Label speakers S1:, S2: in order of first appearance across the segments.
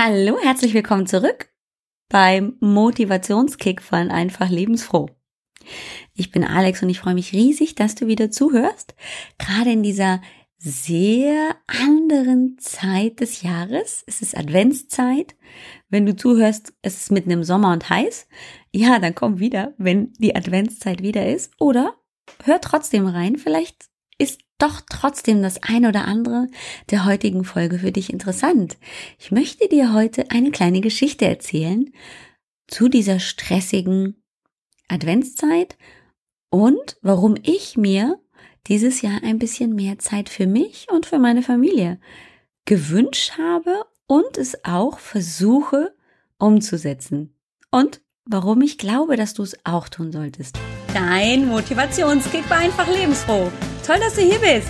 S1: Hallo, herzlich willkommen zurück beim Motivationskick von Einfach Lebensfroh. Ich bin Alex und ich freue mich riesig, dass du wieder zuhörst. Gerade in dieser sehr anderen Zeit des Jahres. Es ist Adventszeit. Wenn du zuhörst, es ist mitten im Sommer und heiß. Ja, dann komm wieder, wenn die Adventszeit wieder ist. Oder hör trotzdem rein. Vielleicht doch trotzdem das ein oder andere der heutigen Folge für dich interessant. Ich möchte dir heute eine kleine Geschichte erzählen zu dieser stressigen Adventszeit und warum ich mir dieses Jahr ein bisschen mehr Zeit für mich und für meine Familie gewünscht habe und es auch versuche umzusetzen. Und warum ich glaube, dass du es auch tun solltest. Dein Motivationskick war einfach lebensfroh. Toll, dass du hier bist.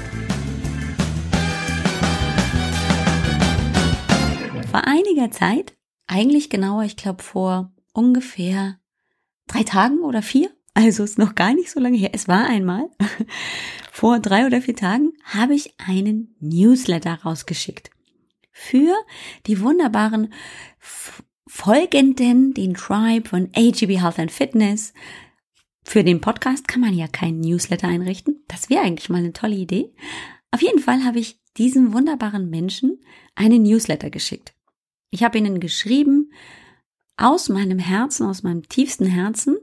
S1: Vor einiger Zeit, eigentlich genauer, ich glaube vor ungefähr drei Tagen oder vier, also ist noch gar nicht so lange her, es war einmal, vor drei oder vier Tagen habe ich einen Newsletter rausgeschickt. Für die wunderbaren Folgenden, den Tribe von AGB Health and Fitness, für den Podcast kann man ja keinen Newsletter einrichten. Das wäre eigentlich mal eine tolle Idee. Auf jeden Fall habe ich diesen wunderbaren Menschen einen Newsletter geschickt. Ich habe ihnen geschrieben, aus meinem Herzen, aus meinem tiefsten Herzen,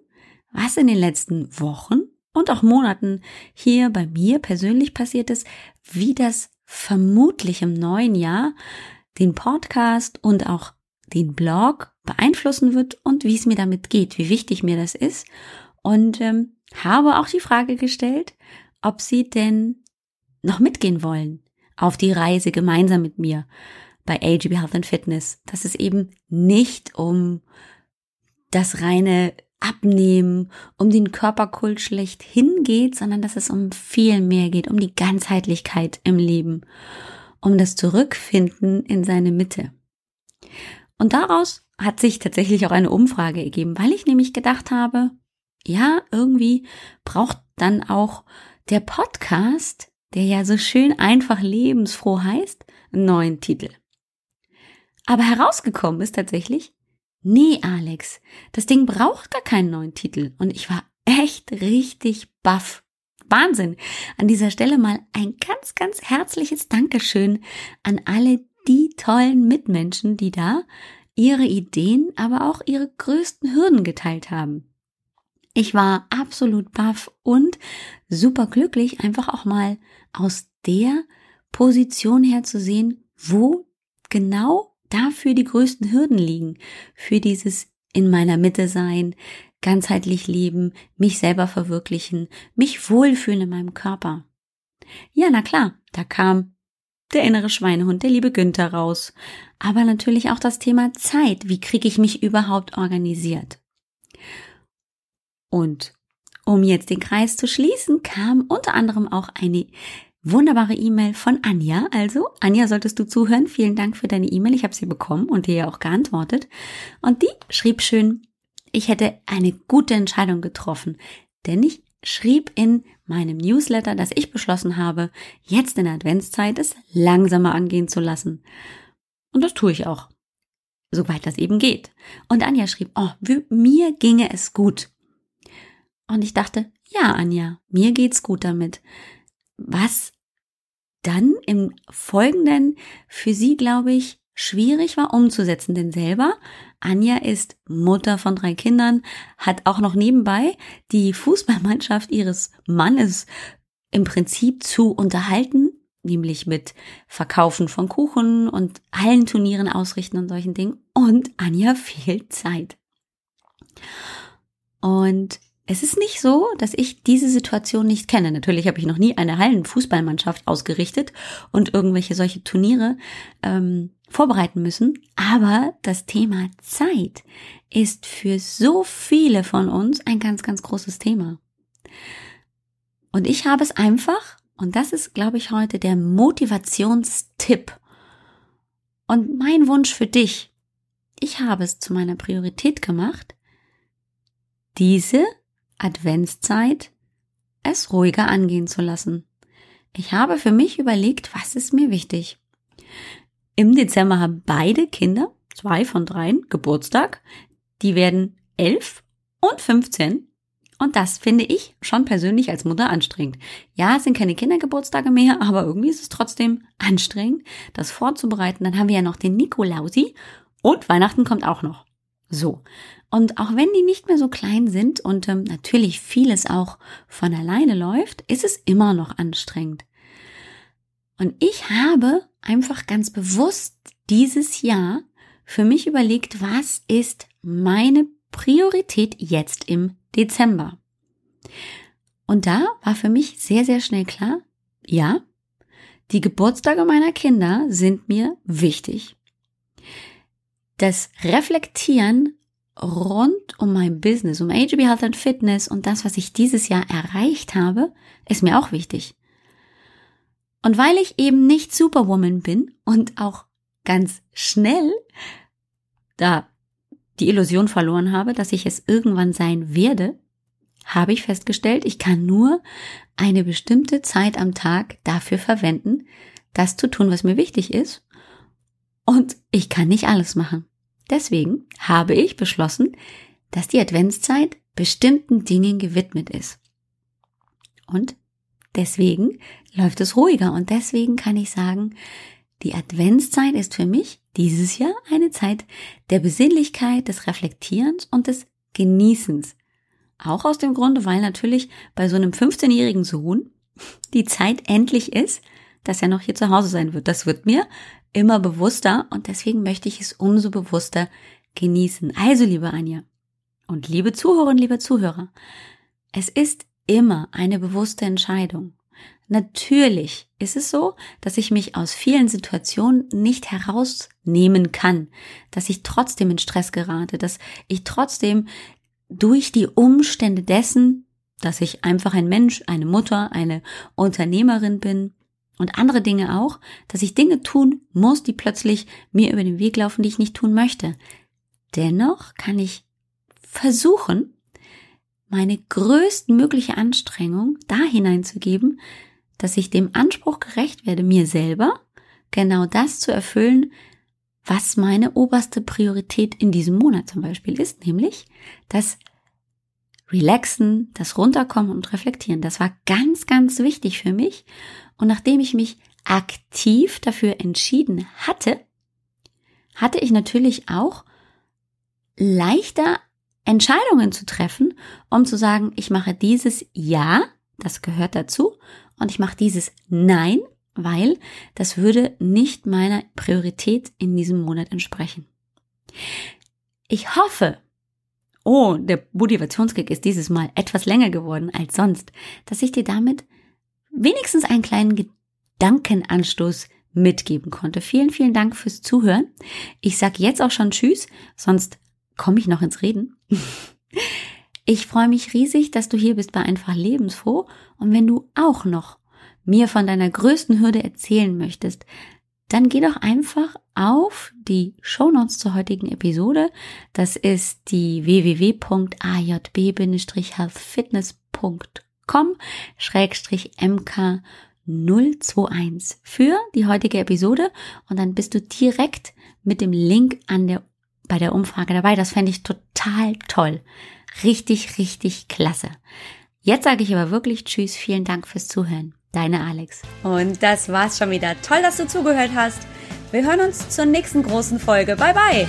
S1: was in den letzten Wochen und auch Monaten hier bei mir persönlich passiert ist, wie das vermutlich im neuen Jahr den Podcast und auch den Blog beeinflussen wird und wie es mir damit geht, wie wichtig mir das ist und ähm, habe auch die Frage gestellt, ob sie denn noch mitgehen wollen auf die Reise gemeinsam mit mir bei AGB Health and Fitness, dass es eben nicht um das reine Abnehmen, um den Körperkult schlecht hingeht, sondern dass es um viel mehr geht, um die Ganzheitlichkeit im Leben, um das Zurückfinden in seine Mitte. Und daraus hat sich tatsächlich auch eine Umfrage ergeben, weil ich nämlich gedacht habe, ja, irgendwie braucht dann auch der Podcast, der ja so schön einfach lebensfroh heißt, einen neuen Titel. Aber herausgekommen ist tatsächlich, nee, Alex, das Ding braucht gar keinen neuen Titel. Und ich war echt richtig baff. Wahnsinn. An dieser Stelle mal ein ganz, ganz herzliches Dankeschön an alle die tollen Mitmenschen, die da ihre Ideen, aber auch ihre größten Hürden geteilt haben. Ich war absolut baff und super glücklich, einfach auch mal aus der Position her zu sehen, wo genau dafür die größten Hürden liegen. Für dieses in meiner Mitte sein, ganzheitlich leben, mich selber verwirklichen, mich wohlfühlen in meinem Körper. Ja, na klar, da kam der innere Schweinehund, der liebe Günther raus. Aber natürlich auch das Thema Zeit. Wie kriege ich mich überhaupt organisiert? Und um jetzt den Kreis zu schließen, kam unter anderem auch eine wunderbare E-Mail von Anja. Also, Anja, solltest du zuhören. Vielen Dank für deine E-Mail. Ich habe sie bekommen und dir ja auch geantwortet. Und die schrieb schön, ich hätte eine gute Entscheidung getroffen, denn ich schrieb in meinem Newsletter, dass ich beschlossen habe, jetzt in der Adventszeit es langsamer angehen zu lassen. Und das tue ich auch. Soweit das eben geht. Und Anja schrieb, oh, mir ginge es gut. Und ich dachte, ja, Anja, mir geht's gut damit. Was dann im Folgenden für sie, glaube ich, schwierig war umzusetzen, denn selber, Anja ist Mutter von drei Kindern, hat auch noch nebenbei die Fußballmannschaft ihres Mannes im Prinzip zu unterhalten, nämlich mit Verkaufen von Kuchen und allen Turnieren ausrichten und solchen Dingen. Und Anja fehlt Zeit. Und es ist nicht so, dass ich diese Situation nicht kenne. Natürlich habe ich noch nie eine Hallenfußballmannschaft ausgerichtet und irgendwelche solche Turniere ähm, vorbereiten müssen. Aber das Thema Zeit ist für so viele von uns ein ganz, ganz großes Thema. Und ich habe es einfach, und das ist, glaube ich, heute der Motivationstipp. Und mein Wunsch für dich, ich habe es zu meiner Priorität gemacht, diese Adventszeit es ruhiger angehen zu lassen. Ich habe für mich überlegt, was ist mir wichtig. Im Dezember haben beide Kinder zwei von dreien Geburtstag. Die werden elf und 15. Und das finde ich schon persönlich als Mutter anstrengend. Ja, es sind keine Kindergeburtstage mehr, aber irgendwie ist es trotzdem anstrengend, das vorzubereiten. Dann haben wir ja noch den Nikolausi und Weihnachten kommt auch noch. So. Und auch wenn die nicht mehr so klein sind und ähm, natürlich vieles auch von alleine läuft, ist es immer noch anstrengend. Und ich habe einfach ganz bewusst dieses Jahr für mich überlegt, was ist meine Priorität jetzt im Dezember. Und da war für mich sehr, sehr schnell klar, ja, die Geburtstage meiner Kinder sind mir wichtig. Das Reflektieren rund um mein Business, um AGB Health and Fitness und das, was ich dieses Jahr erreicht habe, ist mir auch wichtig. Und weil ich eben nicht Superwoman bin und auch ganz schnell da die Illusion verloren habe, dass ich es irgendwann sein werde, habe ich festgestellt, ich kann nur eine bestimmte Zeit am Tag dafür verwenden, das zu tun, was mir wichtig ist. Und ich kann nicht alles machen. Deswegen habe ich beschlossen, dass die Adventszeit bestimmten Dingen gewidmet ist. Und deswegen läuft es ruhiger und deswegen kann ich sagen, die Adventszeit ist für mich dieses Jahr eine Zeit der Besinnlichkeit, des Reflektierens und des Genießens. Auch aus dem Grunde, weil natürlich bei so einem 15-jährigen Sohn die Zeit endlich ist, dass er noch hier zu Hause sein wird. Das wird mir immer bewusster und deswegen möchte ich es umso bewusster genießen. Also, liebe Anja und liebe Zuhörerinnen, liebe Zuhörer, es ist immer eine bewusste Entscheidung. Natürlich ist es so, dass ich mich aus vielen Situationen nicht herausnehmen kann, dass ich trotzdem in Stress gerate, dass ich trotzdem durch die Umstände dessen, dass ich einfach ein Mensch, eine Mutter, eine Unternehmerin bin, und andere Dinge auch, dass ich Dinge tun muss, die plötzlich mir über den Weg laufen, die ich nicht tun möchte. Dennoch kann ich versuchen, meine größtmögliche Anstrengung da hineinzugeben, dass ich dem Anspruch gerecht werde, mir selber genau das zu erfüllen, was meine oberste Priorität in diesem Monat zum Beispiel ist, nämlich das Relaxen, das Runterkommen und Reflektieren. Das war ganz, ganz wichtig für mich und nachdem ich mich aktiv dafür entschieden hatte, hatte ich natürlich auch leichter Entscheidungen zu treffen, um zu sagen, ich mache dieses Ja, das gehört dazu, und ich mache dieses Nein, weil das würde nicht meiner Priorität in diesem Monat entsprechen. Ich hoffe, oh, der Motivationskick ist dieses Mal etwas länger geworden als sonst, dass ich dir damit wenigstens einen kleinen Gedankenanstoß mitgeben konnte. Vielen, vielen Dank fürs Zuhören. Ich sage jetzt auch schon Tschüss, sonst komme ich noch ins Reden. Ich freue mich riesig, dass du hier bist bei Einfach Lebensfroh. Und wenn du auch noch mir von deiner größten Hürde erzählen möchtest, dann geh doch einfach auf die Shownotes zur heutigen Episode. Das ist die www.ajb-healthfitness.com com-mk 021 für die heutige Episode und dann bist du direkt mit dem Link an der, bei der Umfrage dabei. Das fände ich total toll. Richtig, richtig klasse. Jetzt sage ich aber wirklich Tschüss, vielen Dank fürs Zuhören. Deine Alex. Und das war's schon wieder. Toll, dass du zugehört hast. Wir hören uns zur nächsten großen Folge. Bye bye.